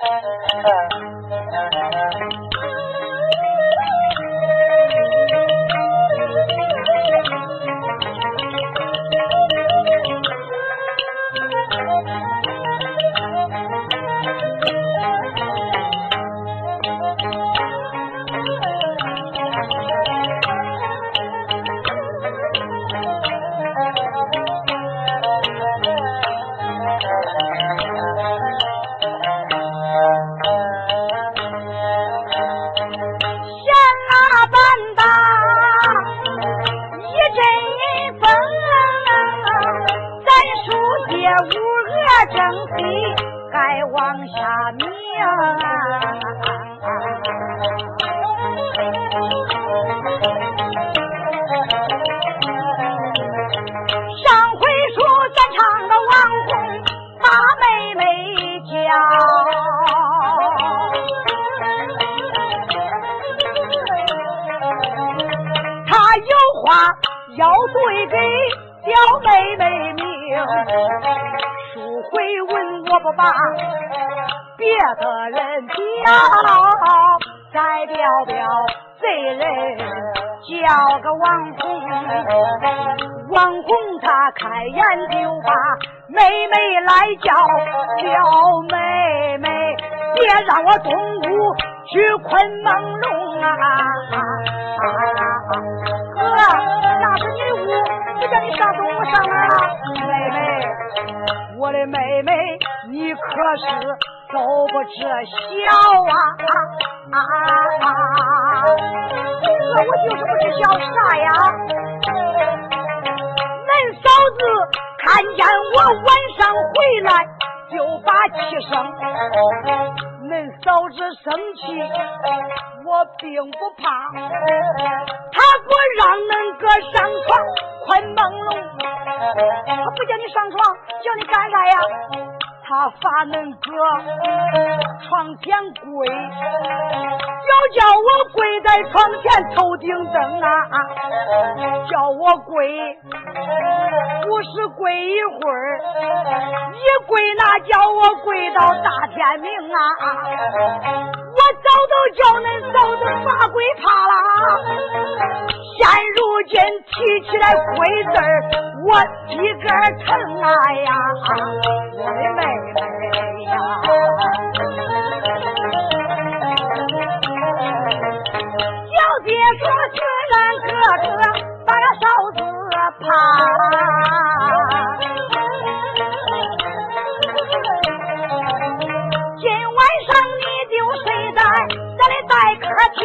Thank you. 别的人叫再表表贼人叫个王红王红他开眼就把妹妹来叫叫妹妹别让我东屋去困朦龙啊哥那是你屋谁叫你上东屋上来了妹妹我的妹妹你可是都不知道啊！我我就是不知笑啥呀？恁嫂子看见我晚上回来就把气生，恁嫂子生气我并不怕，他给我让恁哥上床快朦胧，他不叫你上床叫你干啥呀？他罚恁哥床前跪要叫我跪在床前头顶灯啊叫我跪。不是跪一会儿一跪那叫我跪到大天明啊我早都叫恁嫂子把跪怕了。现如今提起来跪字儿我一个疼啊呀。我的妹小姐说：“军人哥哥那哨子怕，今晚上你就睡在咱的待客厅。”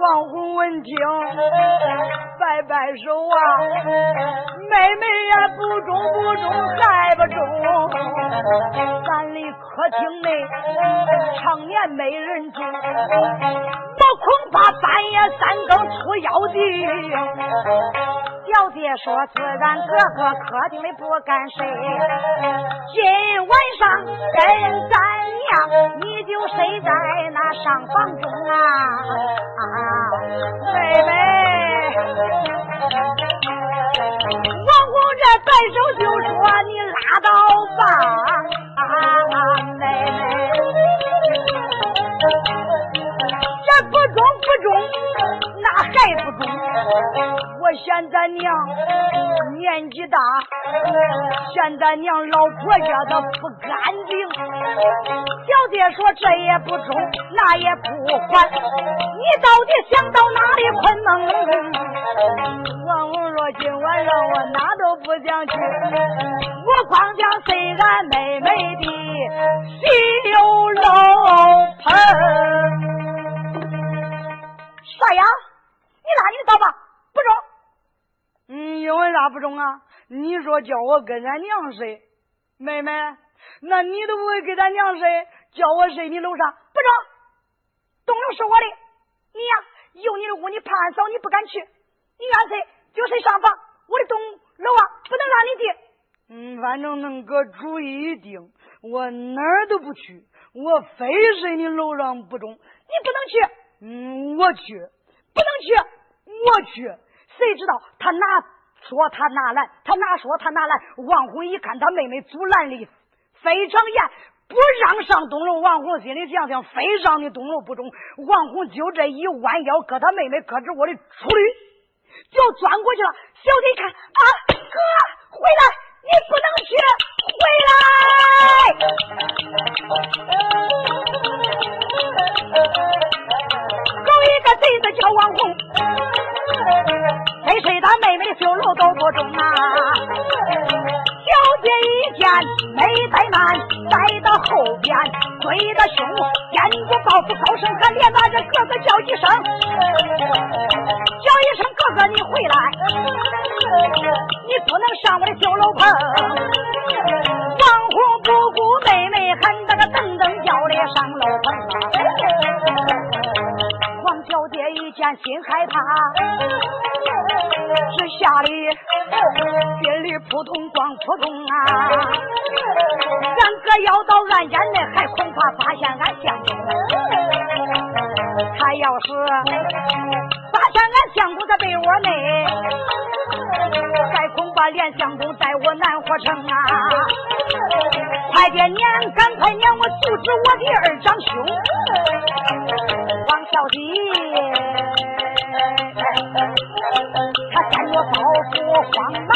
王虎闻听。摆手啊妹妹呀不中不中还不中咱的客厅内常年没人住我恐怕半夜三更出妖精。小姐说自然哥哥客厅里不敢睡。今晚上跟咱娘你就睡在那上房中啊。啊妹妹。王公这摆手就说：“你拉倒吧，啊啊、奶奶，这不中不中。”那还不中？我嫌咱娘年纪大，嫌咱娘老婆家的不干净。小姐说这也不中，那也不还。你到底想到哪里困梦？王文说今晚让我哪都不想去，我光想睡俺妹妹的西楼老盆。啥呀？那你走吧不中。嗯因为啥不中啊？你说叫我跟咱娘睡妹妹那你都不会跟咱娘睡叫我睡你楼上不中。东楼是我的。你呀有你的屋你怕俺嫂你不敢去。你愿睡就睡上房？我的东楼啊不能让你进。嗯反正恁哥主意已定。我哪儿都不去。我非睡你楼上不中。你不能去。嗯我去。不能去。我去，谁知道他拿说他拿来，他拿说他拿来。王红一看他妹妹阻拦的非常严，不让上东楼。王红心里想想，非让你东楼不中。王红就这一弯腰，搁他妹妹胳肢窝里出力，就钻过去了。小弟看啊，哥回来，你不能去，回来。狗一个贼子叫王红。谁谁他妹妹的修楼都不中啊！小姐一见没怠慢，来到后边追的凶，见过报复高声喊，连把这哥哥叫一声，叫一声哥哥你回来，你不能上我的修楼棚。王红不顾妹妹喊，那个噔噔叫的上楼棚。小姐一见心害怕。是吓得心里扑通撞扑通啊！俺哥要到俺家内，还恐怕发现俺相公。他要是发现俺相公在被窝内，还恐怕连相公带我南火城啊！快点撵，赶快撵我阻止我的二长兄王小姐。他见我包袱慌忙，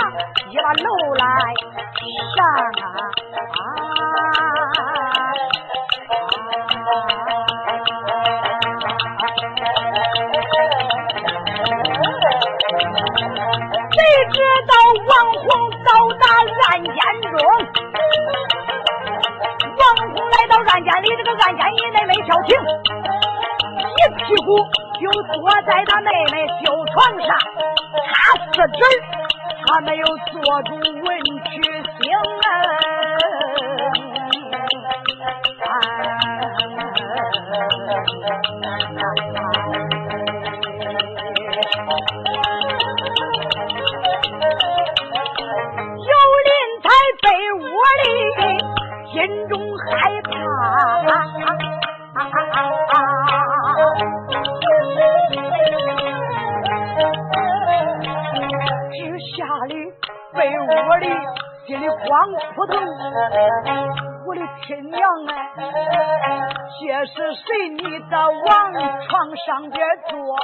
上边坐，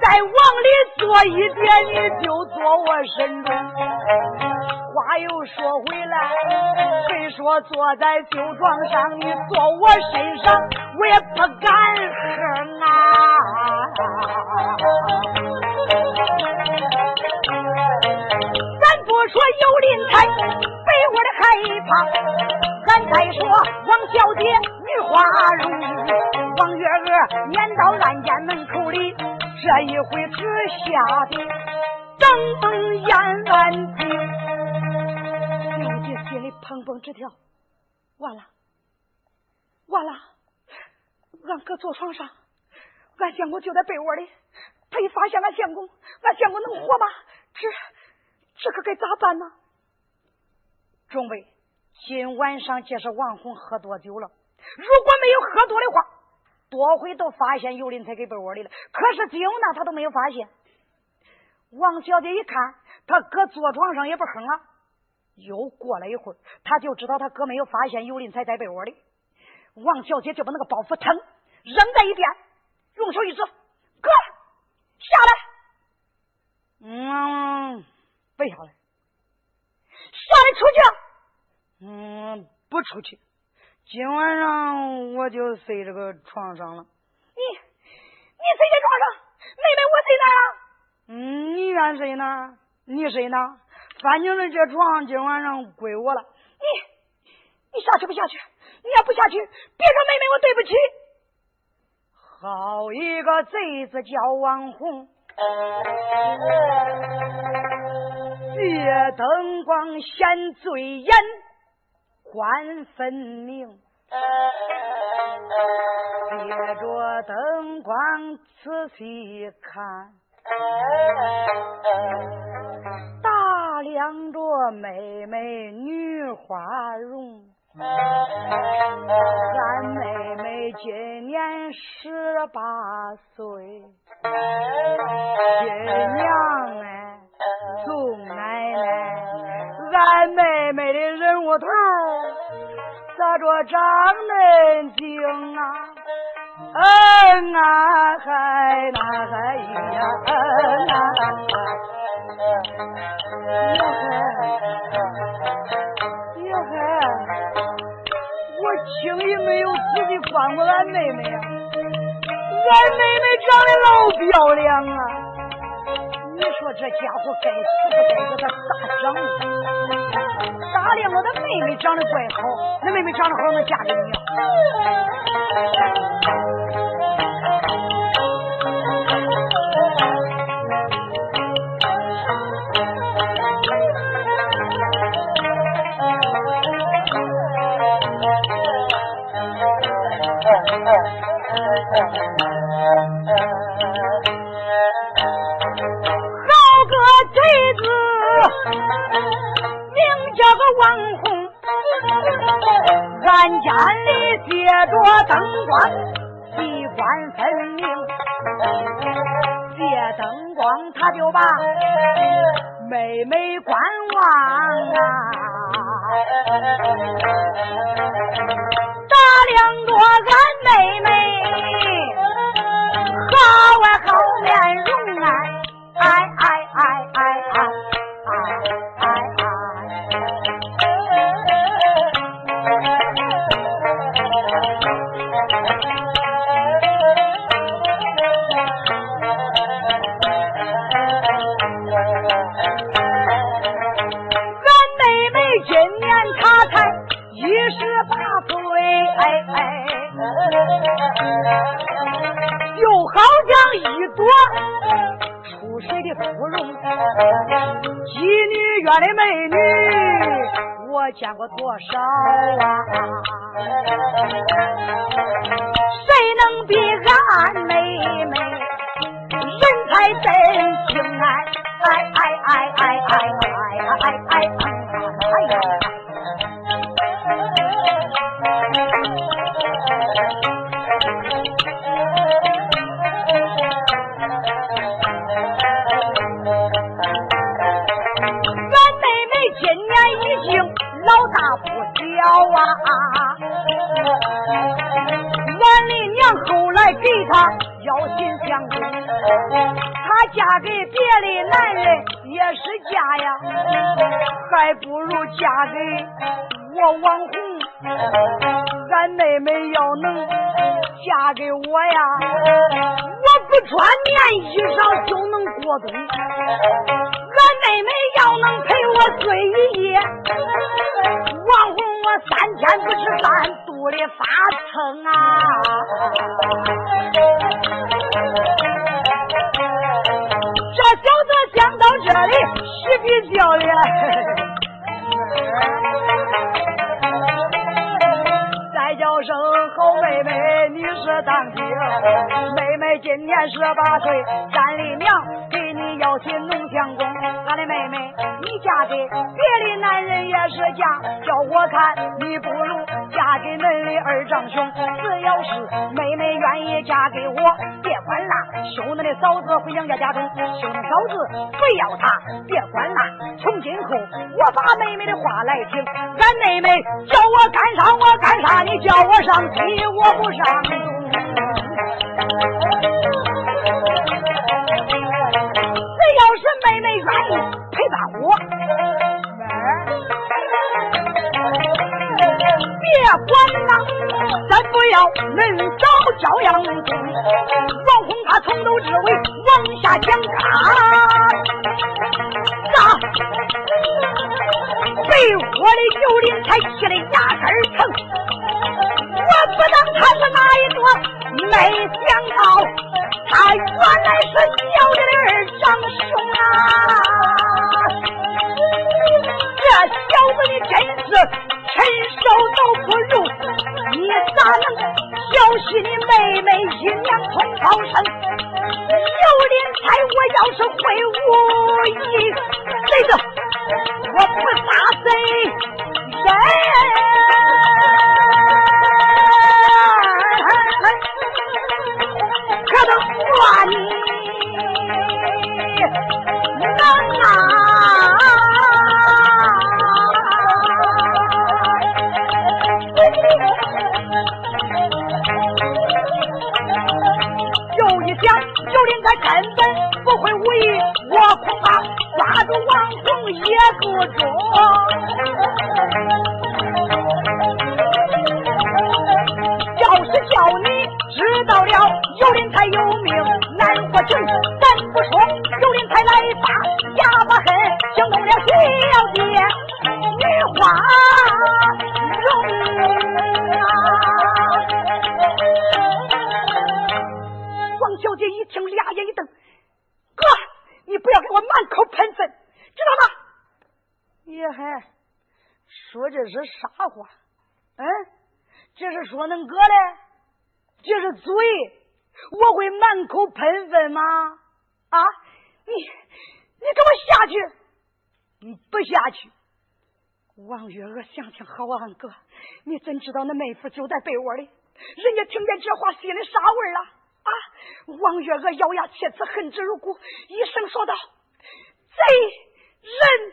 再往里坐一点，你就坐我身中。话又说回来，谁说坐在酒庄上，你坐我身上，我也不敢哼啊。咱不说有林才被窝的害怕，咱再说王小姐女花容，王月娥撵到暗间门口里，这一回只吓得登登咽暗地，小姐心里砰砰直跳，完了，完了，俺搁坐床上，俺相公就在被窝里，他一发现俺相公，俺相公能活吗？这。这可该咋办呢？众位，今晚上这是王红喝多酒了。如果没有喝多的话，多回都发现尤林才给被窝里了。可是今呢，他都没有发现。王小姐一看，他哥坐床上也不哼了。又过了一会儿，他就知道他哥没有发现尤林才在被窝里。王小姐就把那个包袱腾扔在一边，用手一指：“哥，下来。”嗯。背下来，下来出去。嗯，不出去。今晚上我就睡这个床上了。你，你睡在床上，妹妹我睡哪了？嗯，你愿睡哪？你睡哪？反正这床今晚上归我了。你，你下去不下去？你要不下去，别说妹妹我对不起。好一个贼子叫王红。借灯光显醉眼，观分明，借着灯光仔细看，打量着妹妹女花容。俺妹妹今年十八岁，新娘哎，从奶奶，俺妹妹的。咋着长恁精啊？嗯啊嗨，那嗨呀，嗯啊嗨，哟嗨，哟嗨，我轻易没有仔细观过俺妹妹呀，俺妹妹长得老漂亮啊！你说这家伙该死不该给他咋整？大亮我的妹妹长得怪好，那妹妹长得好能嫁给你？灯光，机关分明。借灯光，他就把妹妹观望啊，打量着俺妹妹。好啊，见过多少啊？来给她要心相公，她嫁给别的男人也是嫁呀，还不如嫁给我王红。俺妹妹要能嫁给我呀，我不穿棉衣裳就能过冬。俺妹妹要能陪我睡一夜，王红我三天不吃饭，肚里发疼啊！这小子想到这里，喜皮笑脸。再叫声好妹妹，你是当听。妹今年十八岁，山里娘给你要起农相公。俺的妹妹，你嫁给别的男人也是嫁，叫我看你不如嫁给恁的二丈兄。只要是妹妹愿意嫁给我，别管啦，休恁的嫂子回娘家家中，休恁嫂子不要她，别管啦。从今后我把妹妹的话来听，俺妹妹叫我干啥我干啥，你叫我上西我不上只要是妹妹愿意陪伴我，别管啦，咱不要恁早教养。王红他从头至尾往下讲啊，那被窝的九零才气得牙根疼。我不当他是哪一朵，没想到他原来是小的二长兄啊！这小子你真是禽兽都不如，你咋能调戏你妹妹一娘同胞生？有脸财，我要是会武艺，谁子我不杀谁人。说这是啥话？嗯，这是说恁哥嘞？这是嘴，我会满口喷粪吗？啊，你你给我下去！你不下去，王月娥想想好啊，俺哥，你怎知道那妹夫就在被窝里？人家听见这话，心里啥味了？啊！王月娥咬牙切齿，恨之入骨，一声说道：“贼人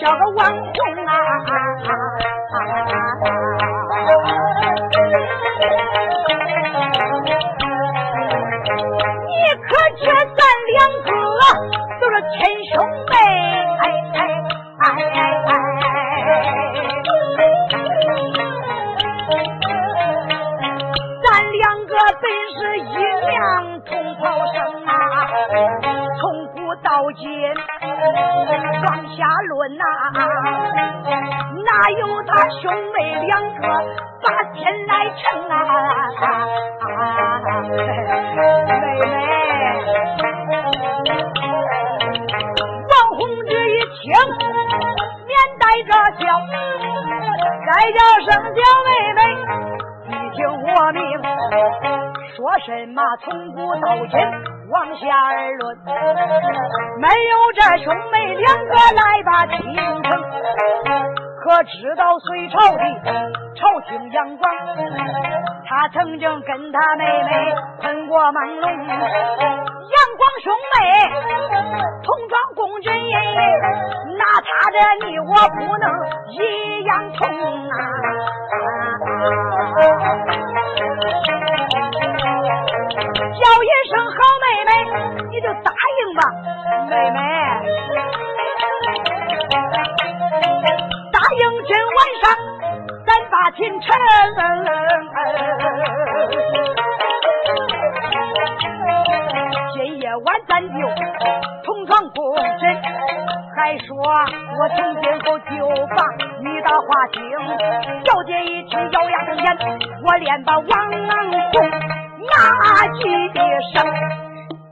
叫个网红啊你可知咱两个都是亲兄妹咱两个本是一娘同胞生啊从古到今往下论呐哪有他兄妹两个把天来称啊妹妹王红军一听面带着笑再叫声表妹妹你听我命说什么从古到今往下而论，没有这兄妹两个来把倾城。可知道隋朝的朝廷杨广，他曾经跟他妹妹喷过猛龙。杨广兄妹同装共军，那他的你我不能一样同啊！叫一声好妹妹，你就答应吧，妹妹。答应今晚上咱把秦城，今夜晚咱就同床共枕。还说我从今后就把你的话听。小姐一听咬牙瞪眼，我连把王红。骂几声，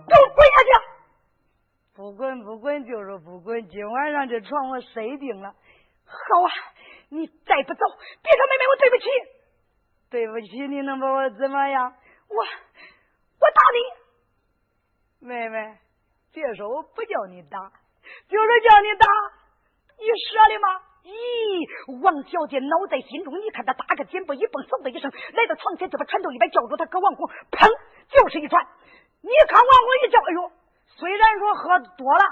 给我滚下去！不滚不滚就是不滚，今晚上这床我谁定了。好啊，你再不走，别说妹妹我对不起，对不起你能把我怎么样？我我打你，妹妹，别说我不叫你打，就是叫你打，你舍得吗？咦，王小姐脑袋心中，你看她打个肩步一蹦，嗖的一声来到床前，就把拳头一摆，叫住他搁王红，砰，就是一拳。你看王红一叫，哎呦，虽然说喝多了，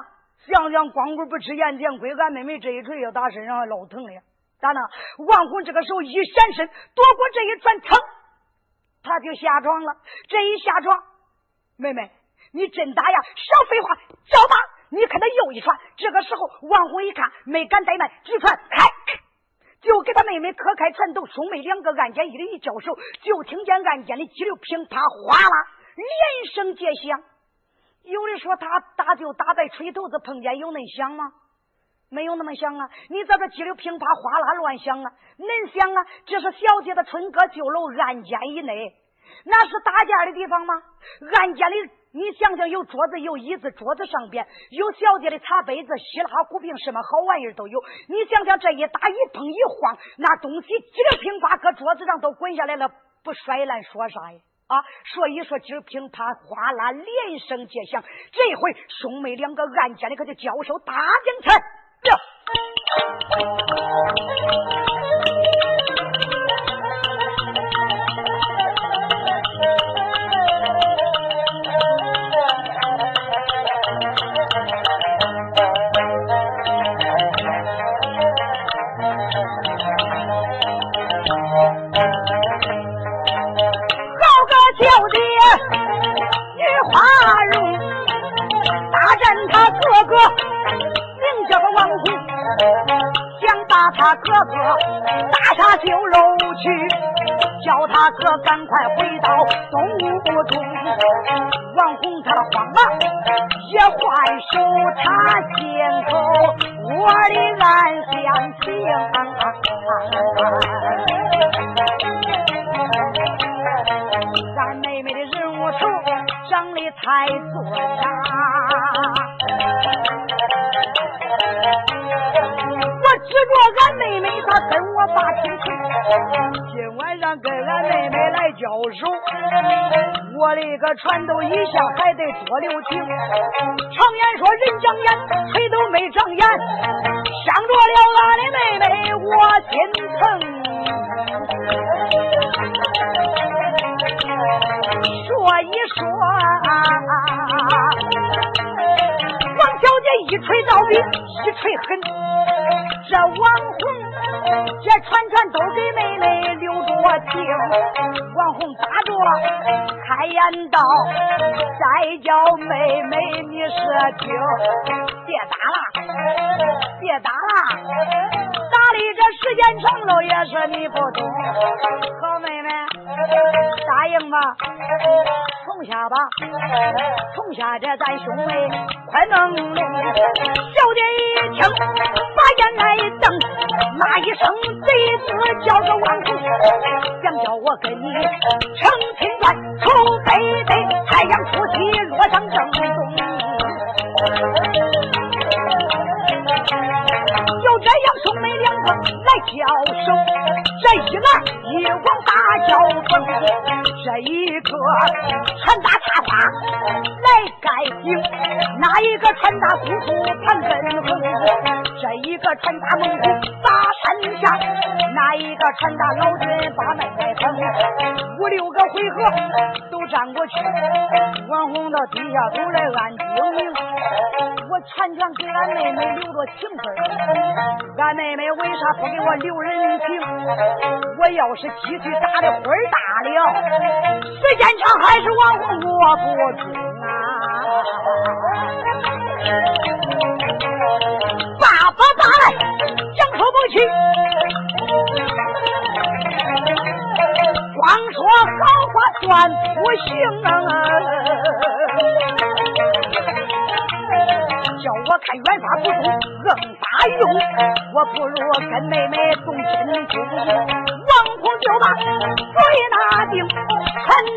想想光棍不吃眼前亏，俺妹妹这一锤要打身上还老疼了。咋呢？王红这个时候一闪身，躲过这一船，噌，他就下床了。这一下床，妹妹，你真打呀？少废话，叫吧。你看他又一传，这个时候王红一看，没敢怠慢，直传开，就给他妹妹磕开船头。兄妹两个按肩一里一交手，就听见按肩的激流噼啪哗啦，连声皆响。有的说他打就打在锤头子碰见，有那响吗？没有那么响啊！你在这激流噼啪哗啦乱响啊，恁响啊？这是小姐的春歌旧楼，案间以内，那是打架的地方吗？案间的。你想想，有桌子，有椅子，桌子上边有小姐的茶杯子、稀拉壶瓶，什么好玩意儿都有。你想想，这一打一碰一晃，那东西几个乒乓搁桌子上都滚下来了，不摔烂说啥呀？啊，所以说今儿乒乓哗啦连声皆响，这回兄妹两个暗间的可就交手打精彩。船都一下还得多留情。常言说人长眼，谁都没长眼，伤着了俺的妹妹，我心疼。说一说啊，王小姐一锤到底，一锤狠。这王红，这串串都给妹妹留着听。王红打着开言道：“再叫妹妹你是听，别打了，别打了，打的这时间长了也是你不懂。好妹妹，答应吧。”从下吧，从下这咱兄妹快弄弄。小姐一听，眼来瞪，那一声贼子，叫个王虎，想叫我跟你成亲眷从北北，太阳出西落上正东。就这样，兄妹两个来交手，这一来一往大交锋。这一个传大插花来盖顶，那一个传大姑姑盘根红？这一个传大猛虎把山下，那一个传大老君把妹妹捧？五六个回合都战过去，王红到底下都来按精明。我全全给俺妹妹留着情分，俺妹妹为啥不给我留人情？我要是鸡腿打的灰大了。时间长还是王红我不中啊！爸爸爸来，讲说不去，光说好话算不行啊！叫我看远法不中，硬打用，我不如跟妹妹动亲情。王虎就把嘴拿定，拳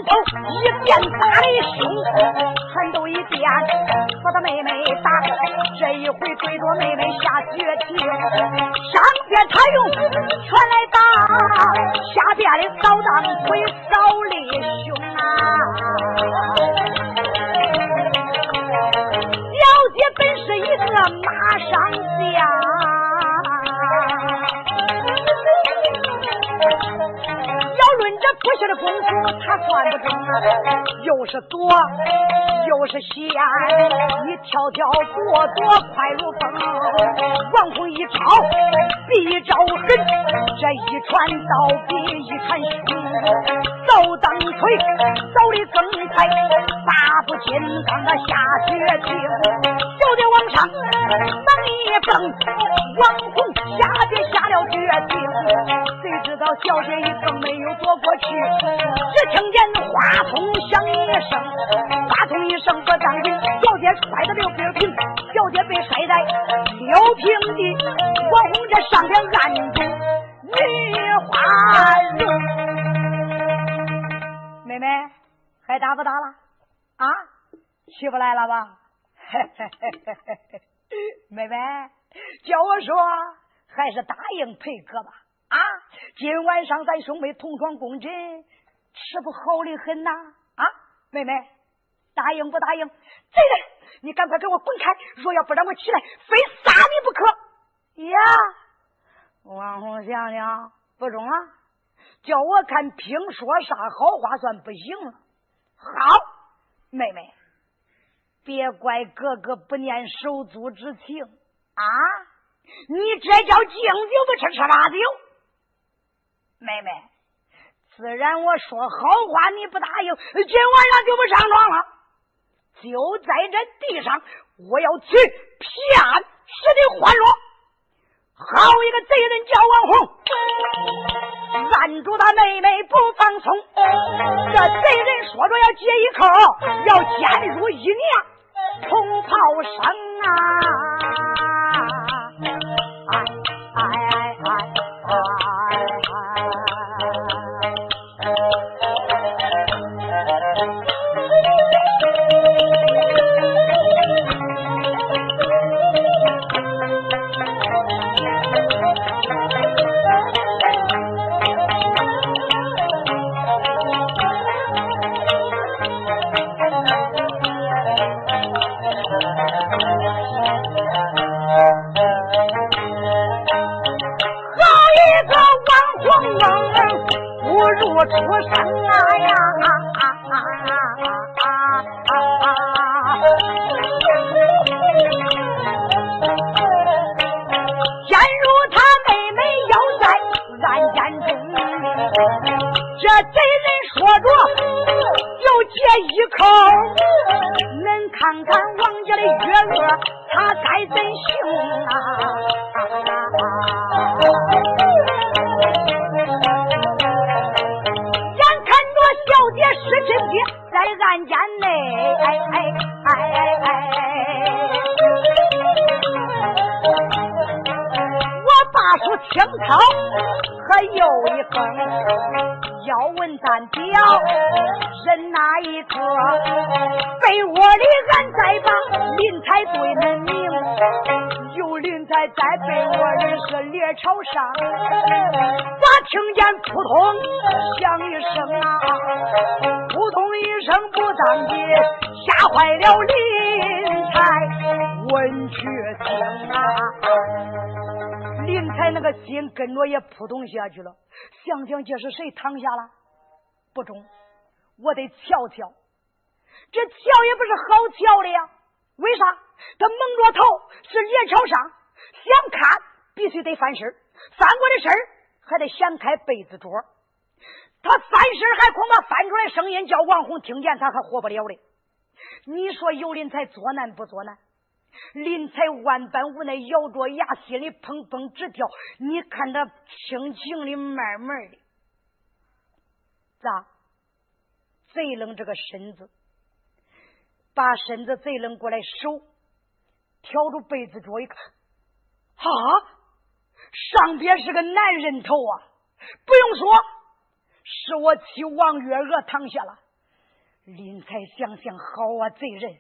头一变打的凶，拳头一变把他妹妹打。这一回对着妹妹下绝情，上边他用拳来打，下边的扫荡腿扫的凶啊！小姐本是一个马上将，不下的功夫，他算不中啊。又是躲，又是险，你跳跳躲躲快如风。王红一招比一招狠，这一传刀比一传凶，扫当锤扫的更快，八不金刚的下绝情。就得往上猛一蹦，王红下边下了决定。知道小姐一蹦没有躲过去，只听见话筒响一声，花筒一声不当紧，小姐摔得六平平，小姐被摔在六平地。王红这上边按住梅花容，妹妹还打不打了？啊？起不来了吧？嘿嘿嘿嘿嘿嘿妹妹，叫我说，还是答应配哥吧。啊，今晚上咱兄妹同床共枕，吃不好的很呐。啊，妹妹，答应不答应？贼人，你赶快给我滚开！若要不让我起来，非杀你不可！呀，王红娘娘不中啊！叫我看凭说啥好话算不行了。好，妹妹，别怪哥哥不念手足之情啊！你这叫敬酒不吃吃罚酒。妹妹，自然我说好话你不答应，今晚上就不上床了。就在这地上，我要去骗使的欢乐。好一个贼人叫王红，拦住他妹妹不放松。这贼人说着要解一口，要监入一年，同不上，咋听见扑通响一声啊？扑通一声不当的，吓坏了林才文觉清啊！林才那个心跟着也扑通下去了。想想这是谁躺下了？不中，我得瞧瞧。这瞧也不是好瞧的呀。为啥？他蒙着头是脸朝上，想看必须得翻身翻过的身还得掀开被子桌。他翻身还恐怕翻出来声音叫王红听见，他还活不了的。你说尤林才作难不作难？林才万般无奈，咬着牙，心里砰砰直跳。你看他轻轻的、慢慢的，咋？贼冷这个身子，把身子贼冷过来，手挑住被子桌一看，啊，上边是个男人头啊！不用说，是我妻王月娥躺下了。林才想想，好啊，贼人。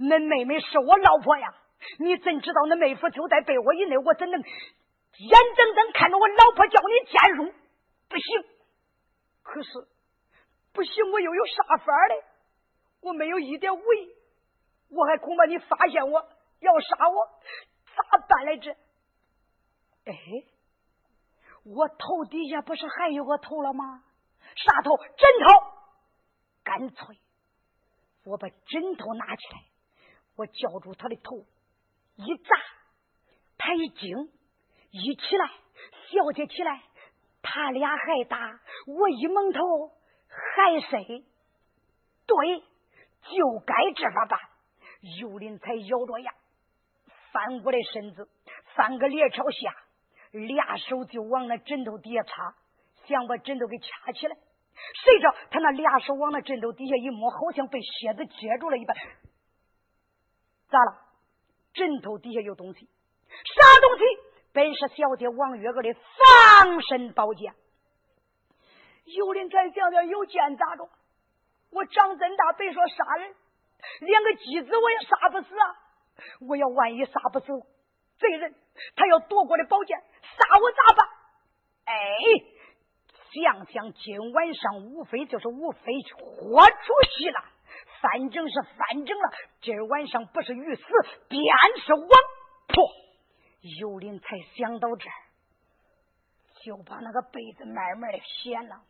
恁妹妹是我老婆呀，你怎知道恁妹夫就在被窝以内？我怎能眼睁睁看着我老婆叫你奸辱？不行！可是不行，我又有啥法儿嘞？我没有一点武艺，我还恐怕你发现我要杀我，咋办来着？哎，我头底下不是还有个头了吗？啥头？枕头。干脆。我把枕头拿起来，我叫住他的头，一砸，他一惊，一起来，小姐起来，他俩还打，我一蒙头还睡，对，就该这么办。尤林才咬着牙，翻过来身子，翻个脸朝下，俩手就往那枕头底下插，想把枕头给掐起来。谁知道他那俩手往那枕头底下一摸，好像被蝎子接住了一般。咋了？枕头底下有东西？啥东西？本是小姐王月娥的防身宝剑。有人才想想有剑咋着？我长真大，别说杀人，连个鸡子我也杀不死啊！我要万一杀不死贼人，他要夺过来宝剑杀我咋办？哎，想想今晚上无非就是无非豁出去了，反正是反正了。今晚上不是鱼死便是亡。破，尤林才想到这儿，就把那个被子慢慢的掀了，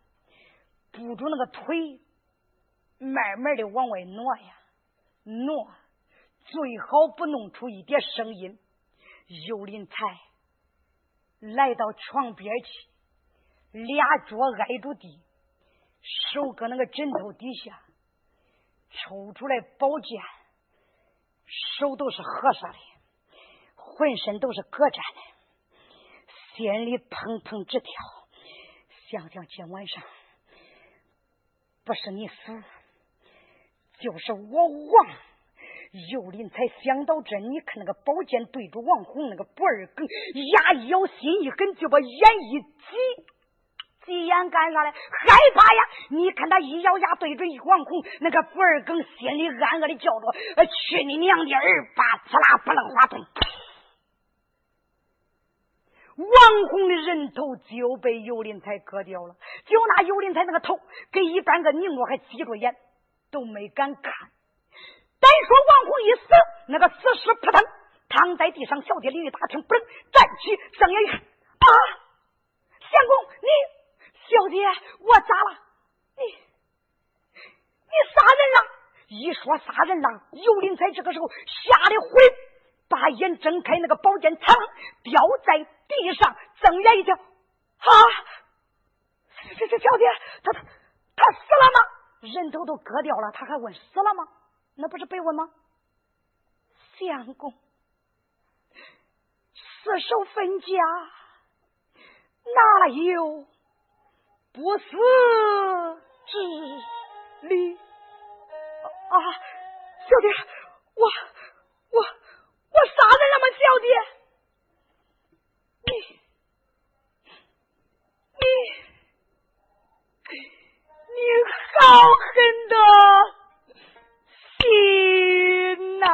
不住那个腿，慢慢的往外挪呀。挪，最好不弄出一点声音。尤林才来到床边去，俩脚挨住地，手搁那个枕头底下，抽出来宝剑，手都是合上的，浑身都是搁粘的，心里砰砰直跳。想想今晚上，不是你死。就是我亡尤林才想到这，你看那个宝剑对着王红那个不二梗，牙一咬，心一狠，就把眼一挤，挤眼干啥嘞？害怕呀！你看他一咬牙对着王红那个不二梗，心里暗暗的叫着：“，去你娘的二八刺啦不楞花洞！”王红的人头就被尤林才割掉了，就那尤林才那个头，跟一般个宁罗还挤着眼。都没敢看。单说王红一死，那个死尸扑腾躺在地上。小姐李玉大听，不能站起，睁眼一看，啊！相公，你小姐，我咋了？你你杀人了！一说杀人了，尤林才这个时候吓得魂，把眼睁开，那个宝剑噌掉在地上，睁眼一瞧，啊！这这小姐，她她她死了吗？人头都割掉了，他还问死了吗？那不是被问吗？相公，死守分家，哪有不死之理？啊，小弟，我我我杀人了吗？小弟？你你你。好狠的心呐！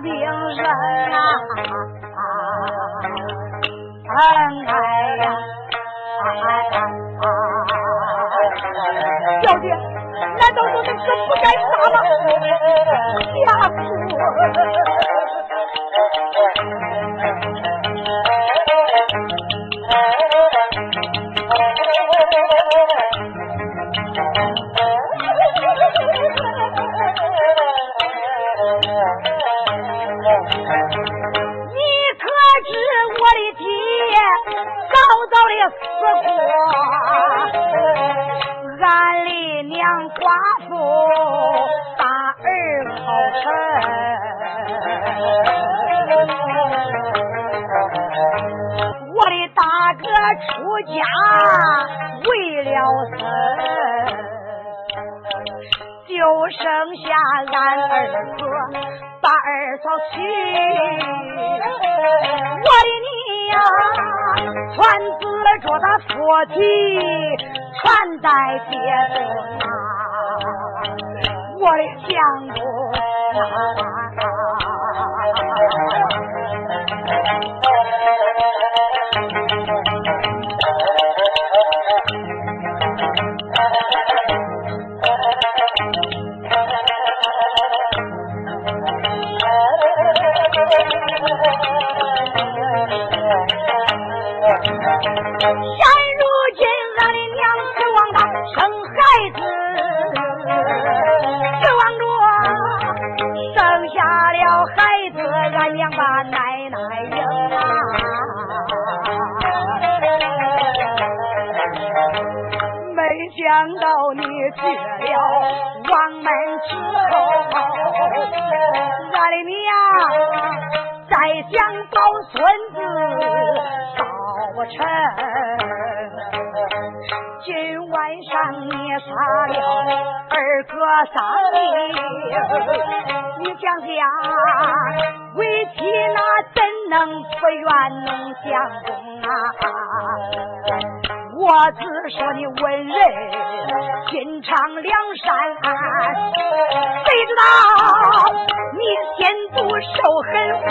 अभियम सहना 就剩下俺二哥把二嫂娶，我的你呀穿紫着那拖鞋，穿戴结婚啊，我的相公啊。俺的娘再想抱孙子抱成。今晚上你杀了二哥三弟，你想想，为妻那怎能不愿弄相公啊？我只说你文人心肠良善，谁知道你心毒手狠会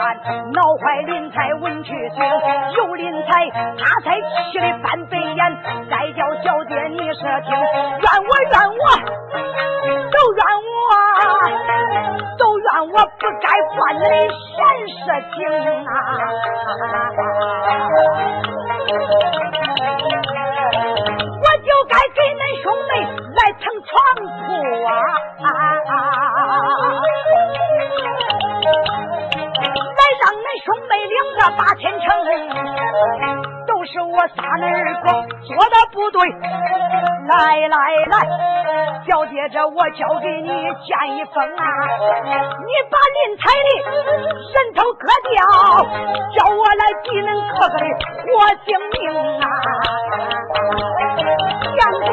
蒋公元闹坏林才文曲星，有林才他才气得翻白眼，再叫小姐你说听，怨我怨我，都怨我，都怨我不该管你的闲事情啊！这我交给你见一封啊，你把林彩的人头割掉，叫我来替恁哥哥的活性命啊！相公，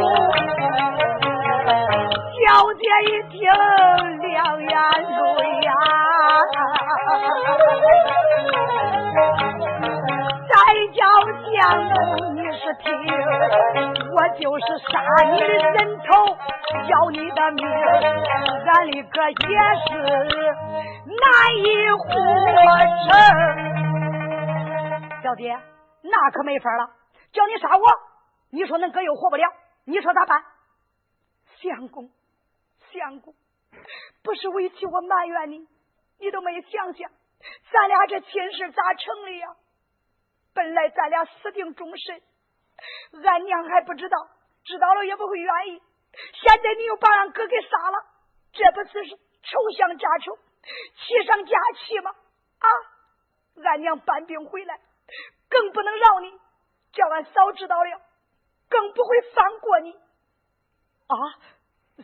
小姐一听两眼泪呀。再叫相公，是听，我就是杀你的人头，要你的命，俺的哥也是难以活成。小姐，那可没法了，叫你杀我，你说恁哥又活不了，你说咋办？相公，相公，不是委屈我埋怨你。你都没想想，咱俩这亲事咋成的呀？本来咱俩死定终身，俺娘还不知道，知道了也不会愿意。现在你又把俺哥给杀了，这不是仇上加仇，气上加气吗？啊！俺娘搬兵回来，更不能饶你，叫俺嫂知道了，更不会放过你。啊，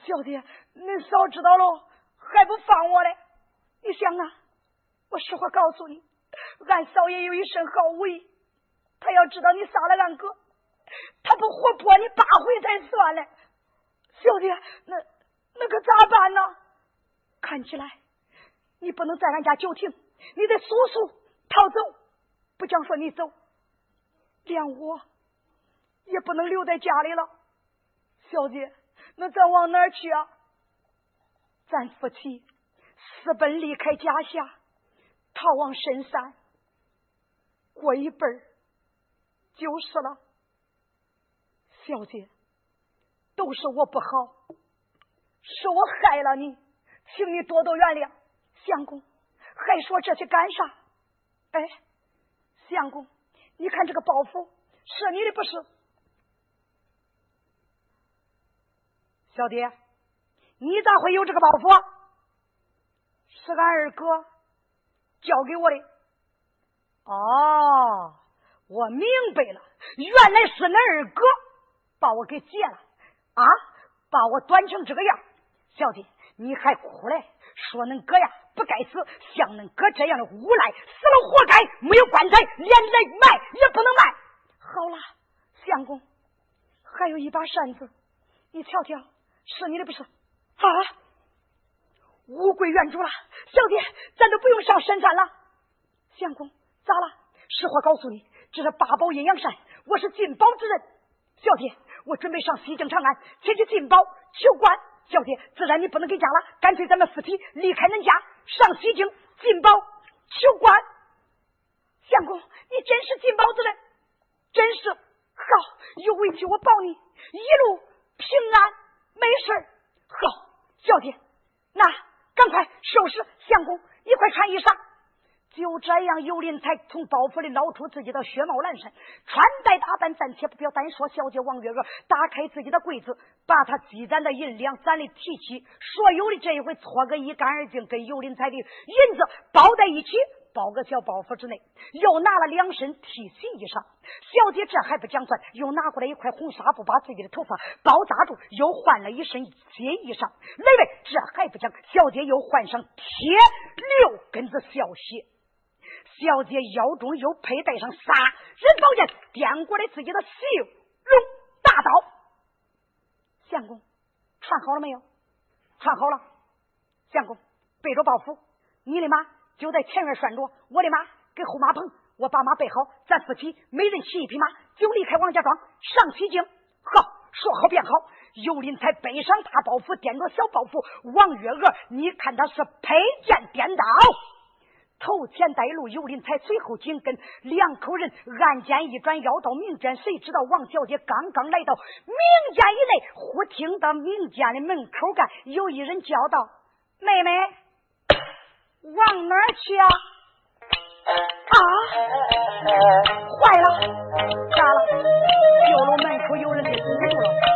小姐，恁嫂知道了还不放我嘞？你想啊，我实话告诉你，俺嫂也有一身好武艺，她要知道你杀了俺哥，他不活剥你八回才算嘞。小姐，那那可咋办呢？看起来你不能在俺家久停，你得速速逃走。不讲说你走，连我也不能留在家里了。小姐，那咱往哪去啊？咱夫妻。私奔离开家乡，逃往深山，过一辈儿就是了。小姐，都是我不好，是我害了你，请你多多原谅。相公，还说这些干啥？哎，相公，你看这个包袱是你的不是？小蝶，你咋会有这个包袱？是俺二哥交给我的。哦，我明白了，原来是恁二哥把我给劫了啊！把我端成这个样，小姐你还哭嘞？说恁哥呀不该死，像恁哥这样的无赖，死了活该，没有棺材，连人卖也不能卖。好了，相公，还有一把扇子，你瞧瞧，是你的不是？啊！物归原主了。小姐，咱都不用上深山了。相公，咋了？实话告诉你，这是八宝阴阳扇，我是进宝之人。小姐，我准备上西京长安，前去进宝求官。小姐，自然你不能给家了，干脆咱们夫妻离开恁家，上西京进宝求官。相公，你真是进宝子嘞，真是好，有委屈我保你，一路平安没事好，小姐，那赶快收拾，相公，你快穿衣裳。就这样，尤林才从包袱里捞出自己的血帽蓝衫，穿戴打扮暂且不表。单说小姐王月娥打开自己的柜子，把她积攒的银两攒的提起，所有的这一回搓个一干二净，跟尤林才的银子包在一起，包个小包袱之内，又拿了两身提洗衣裳。小姐这还不讲算，又拿过来一块红纱布，把自己的头发包扎住，又换了一身新衣裳。妹妹这还不讲，小姐又换上铁六根子小鞋。小姐腰中又佩戴上杀人宝剑，掂过来自己的细龙大刀。相公，穿好了没有？穿好了。相公，背着包袱，你的马就在前院拴着，我的马给后马捧。我把马备好，咱夫妻每人骑一匹马，就离开王家庄上西京。好，说好便好。尤林才背上大包袱，掂着小包袱。王月娥，你看他是佩剑颠倒。头前带路，尤林才随后紧跟，两口人暗间一转，要到民间。谁知道王小姐刚刚来到民间以内，忽听到民间的门口干有一人叫道：“妹妹，往哪儿去啊？”啊！坏了，咋了？酒楼门口有人给堵住了。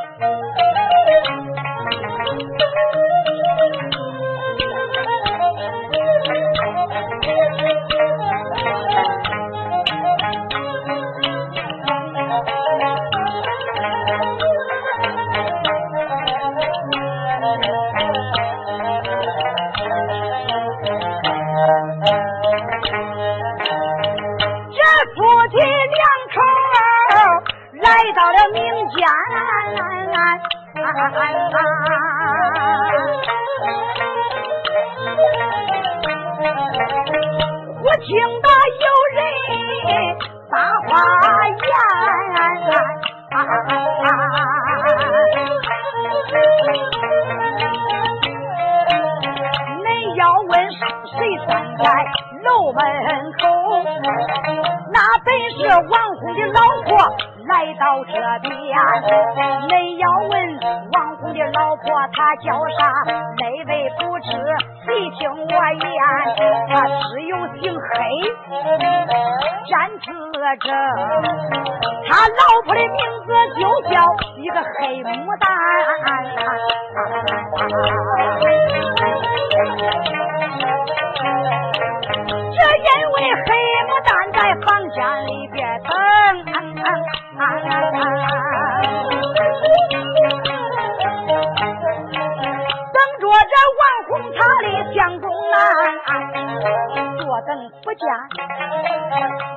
见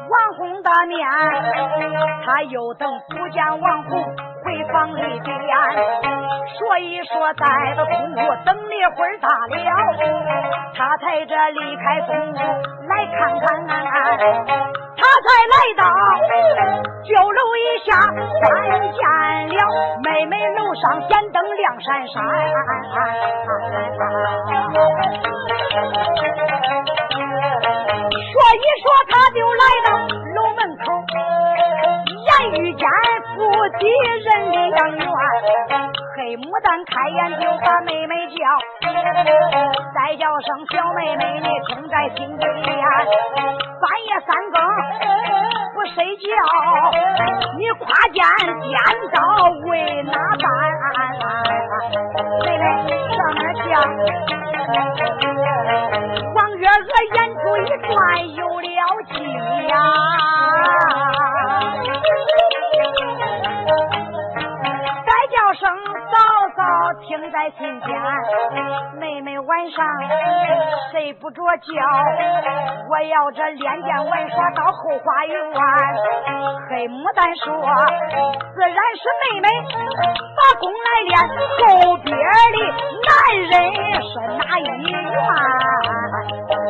王红的面，他又等不见王红回房里边，所以说在那宫等了一会儿大了，他才这离开宫来看看，他才来到酒楼一下看见了妹妹楼上点灯亮闪闪。一说他就来到楼门口，言遇见夫妻人两冤，黑牡丹开眼就把妹妹叫，再叫声小妹妹，你听在心里呀。半夜三更不睡觉，你跨剑尖刀为哪般？妹妹上哪去啊王月娥眼珠一转有了气呀。声嫂嫂听在心间，妹妹晚上睡不着觉，我要这练剑玩耍到后花园。黑牡丹说，自然是妹妹把功来练，后边的男人是哪一员？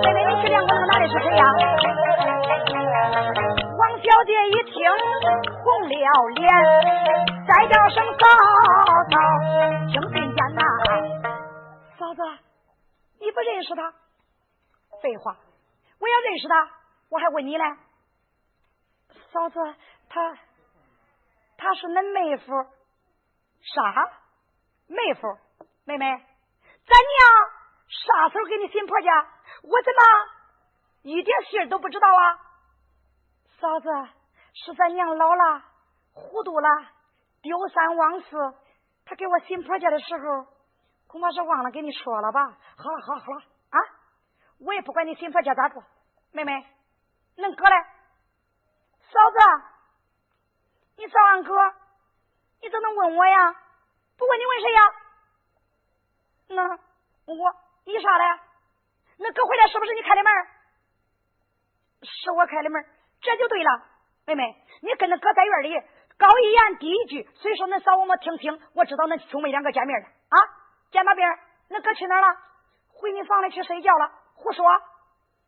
妹妹，你去练功那个男的是谁呀、小姐一听红了脸，再叫声嫂嫂，听听见呐？嫂子，你不认识他？废话，我要认识他，我还问你嘞。嫂子，他他是恁妹夫？啥？妹夫？妹妹，咱娘啥时候给你寻婆家？我怎么一点信儿都不知道啊？嫂子，是咱娘老了，糊涂了，丢三忘四。他给我寻婆家的时候，恐怕是忘了跟你说了吧？好了好了好了啊！我也不管你寻婆家咋住，妹妹，恁哥嘞？嫂子，你找俺哥，你怎能问我呀？不问你问谁呀？那我你啥嘞？那哥回来是不是你开的门？是我开的门，这就对了。妹妹，你跟那哥在院里高一言低一句，虽说恁嫂我们听听，我知道恁兄妹两个见面了啊。见把面，恁哥去哪了？回你房里去睡觉了。胡说，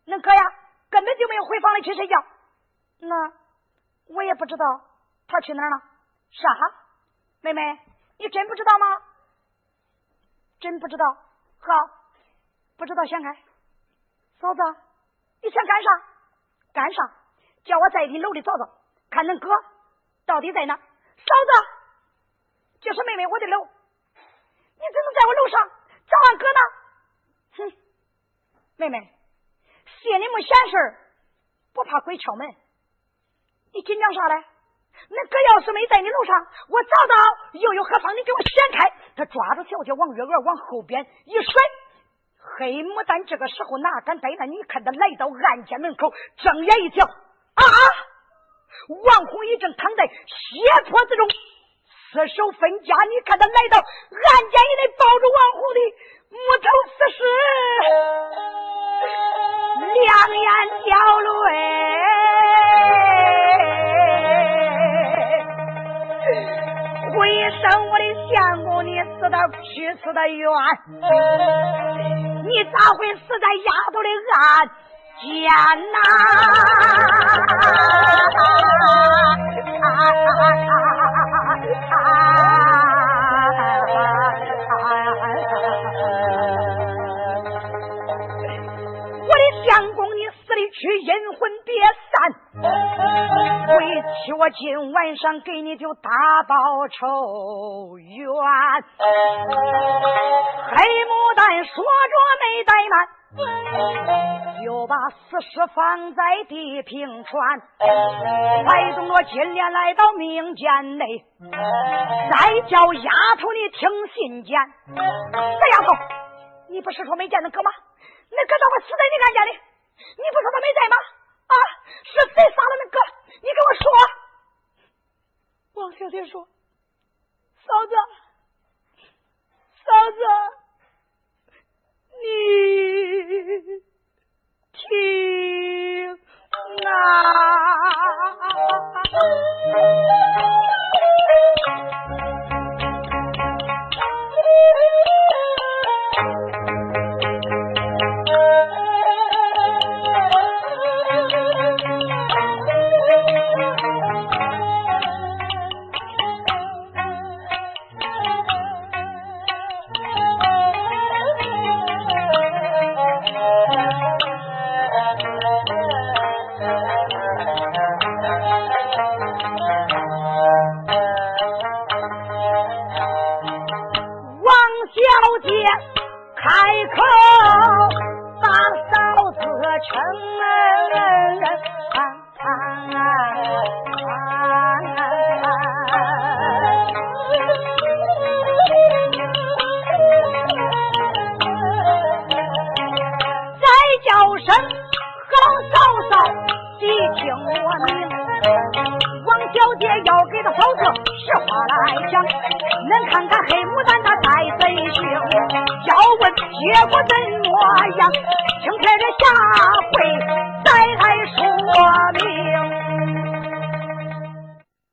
恁哥呀根本就没有回房里去睡觉。那我也不知道他去哪了。啥？妹妹，你真不知道吗？真不知道。好，不知道想开。嫂子，你想干啥？干啥？叫我在你楼里找找，看恁哥到底在哪。嫂子，这是妹妹我的楼，你怎么在我楼上找俺哥呢？哼，妹妹，心里没闲事不怕鬼敲门。你紧张啥嘞？恁哥要是没在你楼上，我找到又有何妨？你给我掀开，他抓住小姐王月娥往后边一甩。黑牡丹这个时候哪敢怠慢？你看他来到暗间门口，睁眼一瞧，啊！王红一正躺在血泊之中，四手分家。你看他来到暗间以内，抱着王红的木头死尸，两眼掉泪。为生我的相公，你死的去死的冤。你咋会死在丫头的案天呐？我的相公，你死里去，阴魂别散。为妻，我今晚上给你就大报仇冤。黑牡丹说着没怠慢，就把死尸放在地平川，摆动着金莲来到命间内，再叫丫头你听信件。这丫头，你不是说没见那哥吗？那哥咋会死在你案间里？你不说他没在吗？啊，是谁杀了那哥？你给我说。王小姐说：“